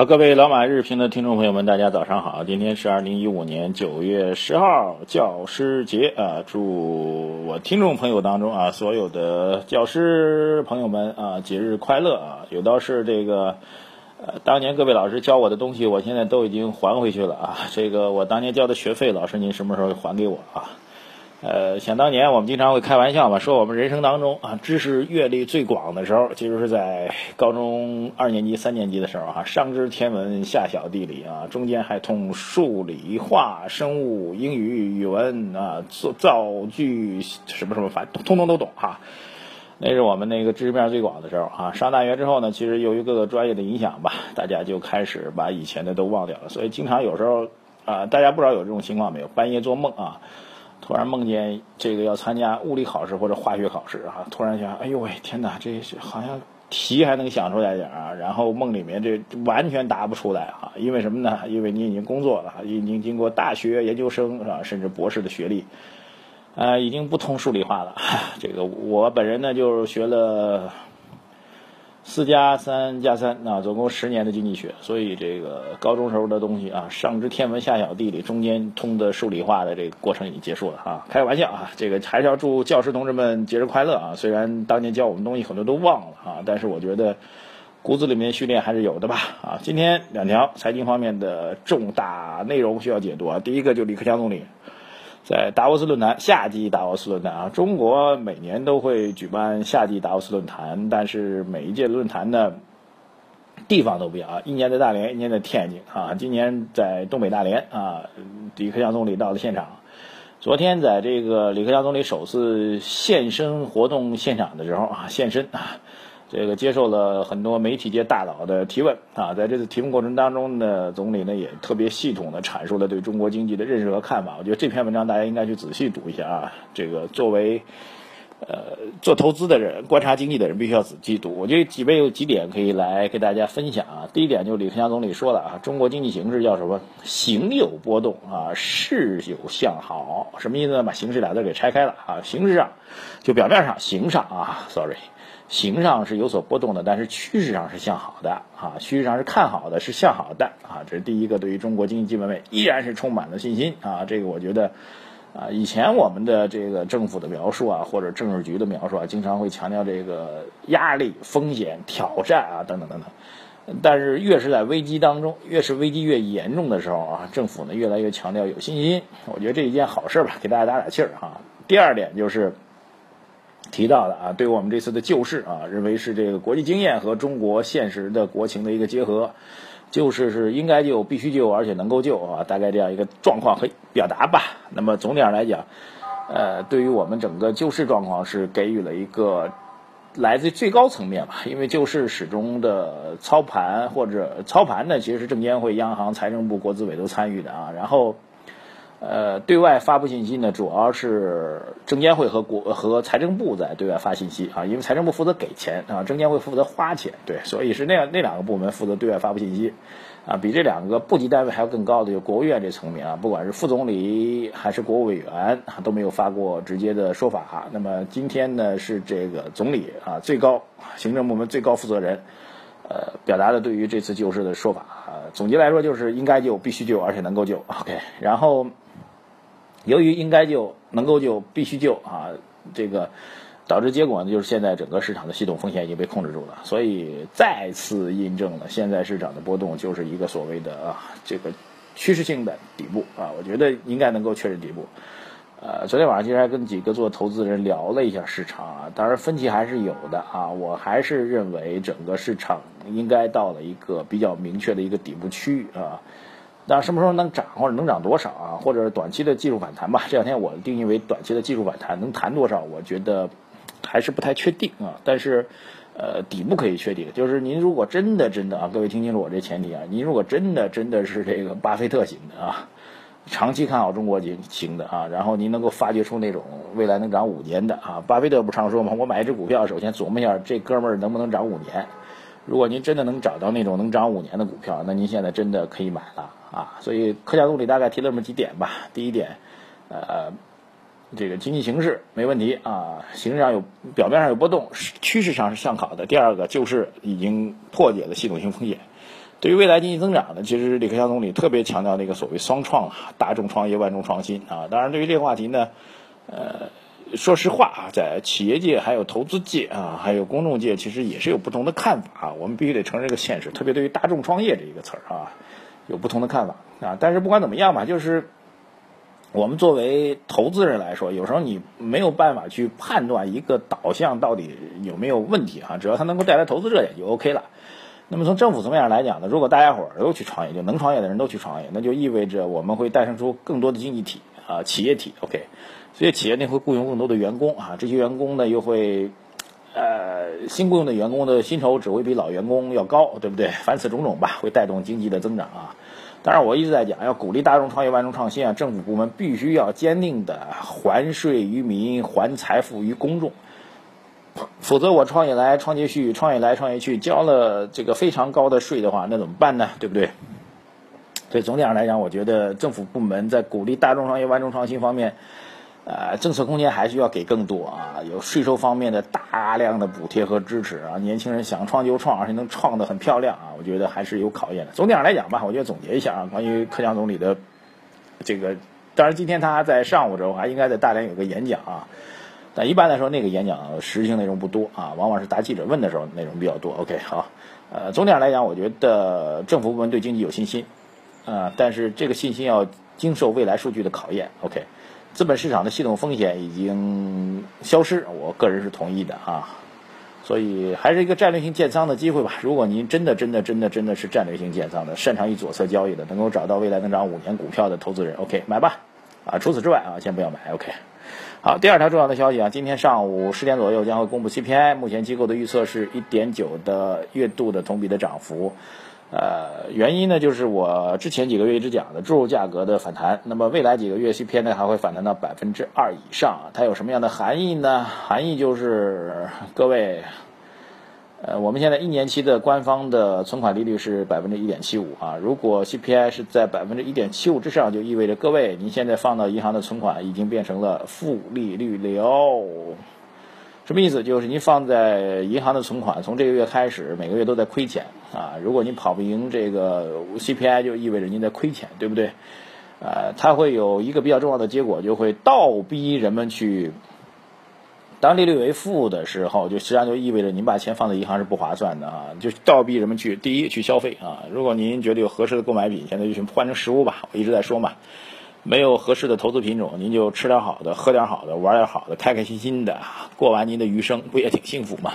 好，各位老马日评的听众朋友们，大家早上好！今天是二零一五年九月十号，教师节啊！祝我听众朋友当中啊，所有的教师朋友们啊，节日快乐啊！有道是这个，呃，当年各位老师教我的东西，我现在都已经还回去了啊！这个我当年交的学费，老师您什么时候还给我啊？呃，想当年我们经常会开玩笑嘛，说我们人生当中啊，知识阅历最广的时候，其实是在高中二年级、三年级的时候啊，上知天文，下晓地理啊，中间还通数理化、生物、英语、语文啊，造造句什么什么，反正通通都懂哈。那是我们那个知识面最广的时候啊。上大学之后呢，其实由于各个专业的影响吧，大家就开始把以前的都忘掉了，所以经常有时候啊，大家不知道有这种情况没有？半夜做梦啊。突然梦见这个要参加物理考试或者化学考试啊，突然想，哎呦喂，天哪，这是好像题还能想出来点啊，然后梦里面这完全答不出来啊，因为什么呢？因为你已经工作了，已经经过大学、研究生是吧，甚至博士的学历，呃，已经不通数理化了。这个我本人呢，就是学了。四加三加三啊，总共十年的经济学，所以这个高中时候的东西啊，上知天文下晓地理，中间通的数理化的这个过程已经结束了啊。开个玩笑啊，这个还是要祝教师同志们节日快乐啊！虽然当年教我们东西很多都忘了啊，但是我觉得骨子里面训练还是有的吧啊。今天两条财经方面的重大内容需要解读啊，第一个就李克强总理。在达沃斯论坛夏季达沃斯论坛啊，中国每年都会举办夏季达沃斯论坛，但是每一届论坛呢地方都不一样啊，一年在大连，一年在天津啊，今年在东北大连啊，李克强总理到了现场。昨天在这个李克强总理首次现身活动现场的时候啊，现身啊。这个接受了很多媒体界大佬的提问啊，在这次提问过程当中呢，总理呢也特别系统的阐述了对中国经济的认识和看法。我觉得这篇文章大家应该去仔细读一下啊。这个作为呃做投资的人、观察经济的人，必须要仔细读。我觉得几位有几点可以来给大家分享啊。第一点，就李克强总理说了啊，中国经济形势叫什么？形有波动啊，势有向好。什么意思呢？把形势俩字给拆开了啊。形势上，就表面上形上啊，sorry。形上是有所波动的，但是趋势上是向好的啊，趋势上是看好的，是向好的啊，这是第一个，对于中国经济基本面依然是充满了信心啊。这个我觉得啊，以前我们的这个政府的描述啊，或者政治局的描述啊，经常会强调这个压力、风险、挑战啊等等等等。但是越是在危机当中，越是危机越严重的时候啊，政府呢越来越强调有信心。我觉得这一件好事吧，给大家打打气儿啊。第二点就是。提到的啊，对我们这次的救市啊，认为是这个国际经验和中国现实的国情的一个结合，救市是应该救、必须救，而且能够救啊，大概这样一个状况和表达吧。那么总体上来讲，呃，对于我们整个救市状况是给予了一个来自最高层面吧，因为救市始终的操盘或者操盘呢，其实是证监会、央行、财政部、国资委都参与的啊，然后。呃，对外发布信息呢，主要是证监会和国和财政部在对外发信息啊，因为财政部负责给钱啊，证监会负责花钱，对，所以是那样那两个部门负责对外发布信息啊，比这两个部级单位还要更高的就国务院这层面啊，不管是副总理还是国务委员啊都没有发过直接的说法。那么今天呢，是这个总理啊，最高行政部门最高负责人，呃，表达的对于这次救市的说法啊，总结来说就是应该救、必须救，而且能够救。OK，然后。由于应该救、能够救、必须救啊，这个导致结果呢，就是现在整个市场的系统风险已经被控制住了，所以再次印证了现在市场的波动就是一个所谓的啊这个趋势性的底部啊，我觉得应该能够确认底部。呃，昨天晚上其实还跟几个做投资人聊了一下市场啊，当然分歧还是有的啊，我还是认为整个市场应该到了一个比较明确的一个底部区域啊。那什么时候能涨，或者能涨多少啊？或者短期的技术反弹吧。这两天我定义为短期的技术反弹，能弹多少？我觉得还是不太确定啊。但是，呃，底部可以确定，就是您如果真的真的啊，各位听清楚我这前提啊，您如果真的真的是这个巴菲特型的啊，长期看好中国型的啊，然后您能够发掘出那种未来能涨五年的啊，巴菲特不常说吗？我买一只股票，首先琢磨一下这哥们儿能不能涨五年。如果您真的能找到那种能涨五年的股票，那您现在真的可以买了啊。所以科强动力大概提了这么几点吧。第一点，呃，这个经济形势没问题啊，形势上有表面上有波动，趋势上是向好的。第二个就是已经破解了系统性风险。对于未来经济增长呢，其实李克强总理特别强调那个所谓双创啊，大众创业、万众创新啊。当然，对于这个话题呢，呃，说实话啊，在企业界、还有投资界啊，还有公众界，其实也是有不同的看法啊。我们必须得承认这个现实，特别对于大众创业这一个词儿啊，有不同的看法啊。但是不管怎么样吧，就是我们作为投资人来说，有时候你没有办法去判断一个导向到底有没有问题啊，只要它能够带来投资热点就 OK 了。那么从政府层面上来讲呢，如果大家伙儿都去创业，就能创业的人都去创业，那就意味着我们会诞生出更多的经济体啊，企业体，OK，所以企业内会雇佣更多的员工啊，这些员工呢又会，呃，新雇佣的员工的薪酬只会比老员工要高，对不对？凡此种种吧，会带动经济的增长啊。当然，我一直在讲，要鼓励大众创业、万众创新啊，政府部门必须要坚定的还税于民，还财富于公众。否则我创业来创业去，创业来创业去，交了这个非常高的税的话，那怎么办呢？对不对？所以总体上来讲，我觉得政府部门在鼓励大众创业、万众创新方面，呃，政策空间还需要给更多啊。有税收方面的大量的补贴和支持啊，年轻人想创就创，而且能创得很漂亮啊，我觉得还是有考验的。总体上来讲吧，我觉得总结一下啊，关于克强总理的这个，当然今天他在上午的时候还应该在大连有个演讲啊。但一般来说，那个演讲实质性内容不多啊，往往是答记者问的时候内容比较多。OK，好，呃，总体上来讲，我觉得政府部门对经济有信心，啊，但是这个信心要经受未来数据的考验。OK，资本市场的系统风险已经消失，我个人是同意的啊，所以还是一个战略性建仓的机会吧。如果您真的真的真的真的是战略性建仓的，擅长于左侧交易的，能够找到未来能涨五年股票的投资人，OK，买吧。啊，除此之外啊，先不要买。OK。好，第二条重要的消息啊，今天上午十点左右将会公布 CPI，目前机构的预测是一点九的月度的同比的涨幅，呃，原因呢就是我之前几个月一直讲的猪肉价格的反弹，那么未来几个月 CPI 呢还会反弹到百分之二以上，它有什么样的含义呢？含义就是各位。呃，我们现在一年期的官方的存款利率是百分之一点七五啊。如果 CPI 是在百分之一点七五之上，就意味着各位您现在放到银行的存款已经变成了负利率了。什么意思？就是您放在银行的存款从这个月开始每个月都在亏钱啊。如果您跑不赢这个 CPI，就意味着您在亏钱，对不对？呃，它会有一个比较重要的结果，就会倒逼人们去。当利率为负的时候，就实际上就意味着您把钱放在银行是不划算的啊，就倒逼人们去第一去消费啊。如果您觉得有合适的购买品，现在就去换成实物吧。我一直在说嘛，没有合适的投资品种，您就吃点好的，喝点好的，玩点好的，开开心心的过完您的余生，不也挺幸福吗？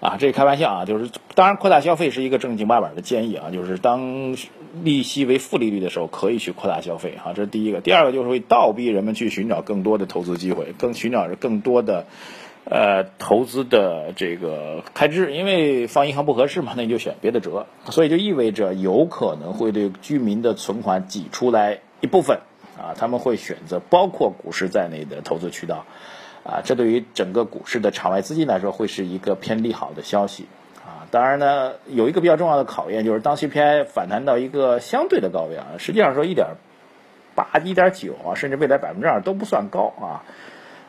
啊，这开玩笑啊，就是当然扩大消费是一个正经八百的建议啊，就是当利息为负利率的时候，可以去扩大消费啊，这是第一个。第二个就是会倒逼人们去寻找更多的投资机会，更寻找着更多的呃投资的这个开支，因为放银行不合适嘛，那你就选别的辙，所以就意味着有可能会对居民的存款挤出来一部分啊，他们会选择包括股市在内的投资渠道。啊，这对于整个股市的场外资金来说，会是一个偏利好的消息啊。当然呢，有一个比较重要的考验，就是当 CPI 反弹到一个相对的高位啊，实际上说一点八、一点九啊，甚至未来百分之二都不算高啊。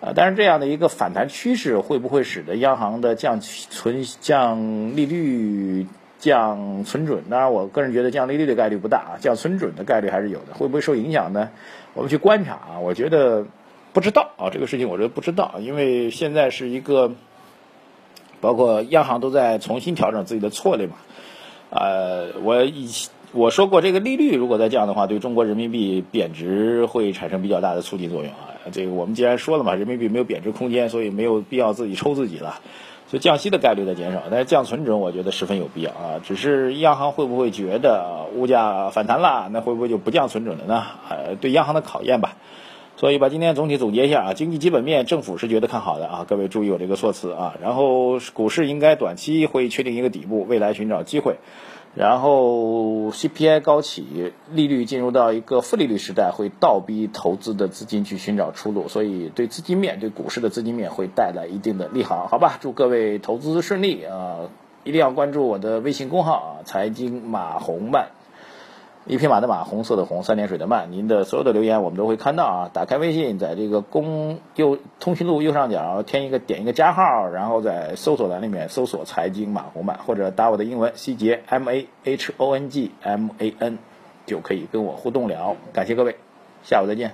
呃，但是这样的一个反弹趋势，会不会使得央行的降存、降利率、降存准？当然，我个人觉得降利率的概率不大啊，降存准的概率还是有的。会不会受影响呢？我们去观察啊，我觉得。不知道啊，这个事情我觉得不知道，因为现在是一个，包括央行都在重新调整自己的策略嘛。呃，我以我说过，这个利率如果再降的话，对中国人民币贬值会产生比较大的促进作用啊。这个我们既然说了嘛，人民币没有贬值空间，所以没有必要自己抽自己了，所以降息的概率在减少。但是降存准，我觉得十分有必要啊。只是央行会不会觉得物价反弹了，那会不会就不降存准了呢？呃，对央行的考验吧。所以把今天总体总结一下啊，经济基本面政府是觉得看好的啊，各位注意我这个措辞啊。然后股市应该短期会确定一个底部，未来寻找机会。然后 CPI 高企，利率进入到一个负利率时代，会倒逼投资的资金去寻找出路，所以对资金面、对股市的资金面会带来一定的利好，好吧？祝各位投资顺利啊！一定要关注我的微信公号啊，财经马红漫。一匹马的马，红色的红，三点水的慢。您的所有的留言我们都会看到啊！打开微信，在这个公右通讯录右上角添一个点一个加号，然后在搜索栏里面搜索“财经马红漫”或者打我的英文 C 杰 M A H O N G M A N，就可以跟我互动了。感谢各位，下午再见。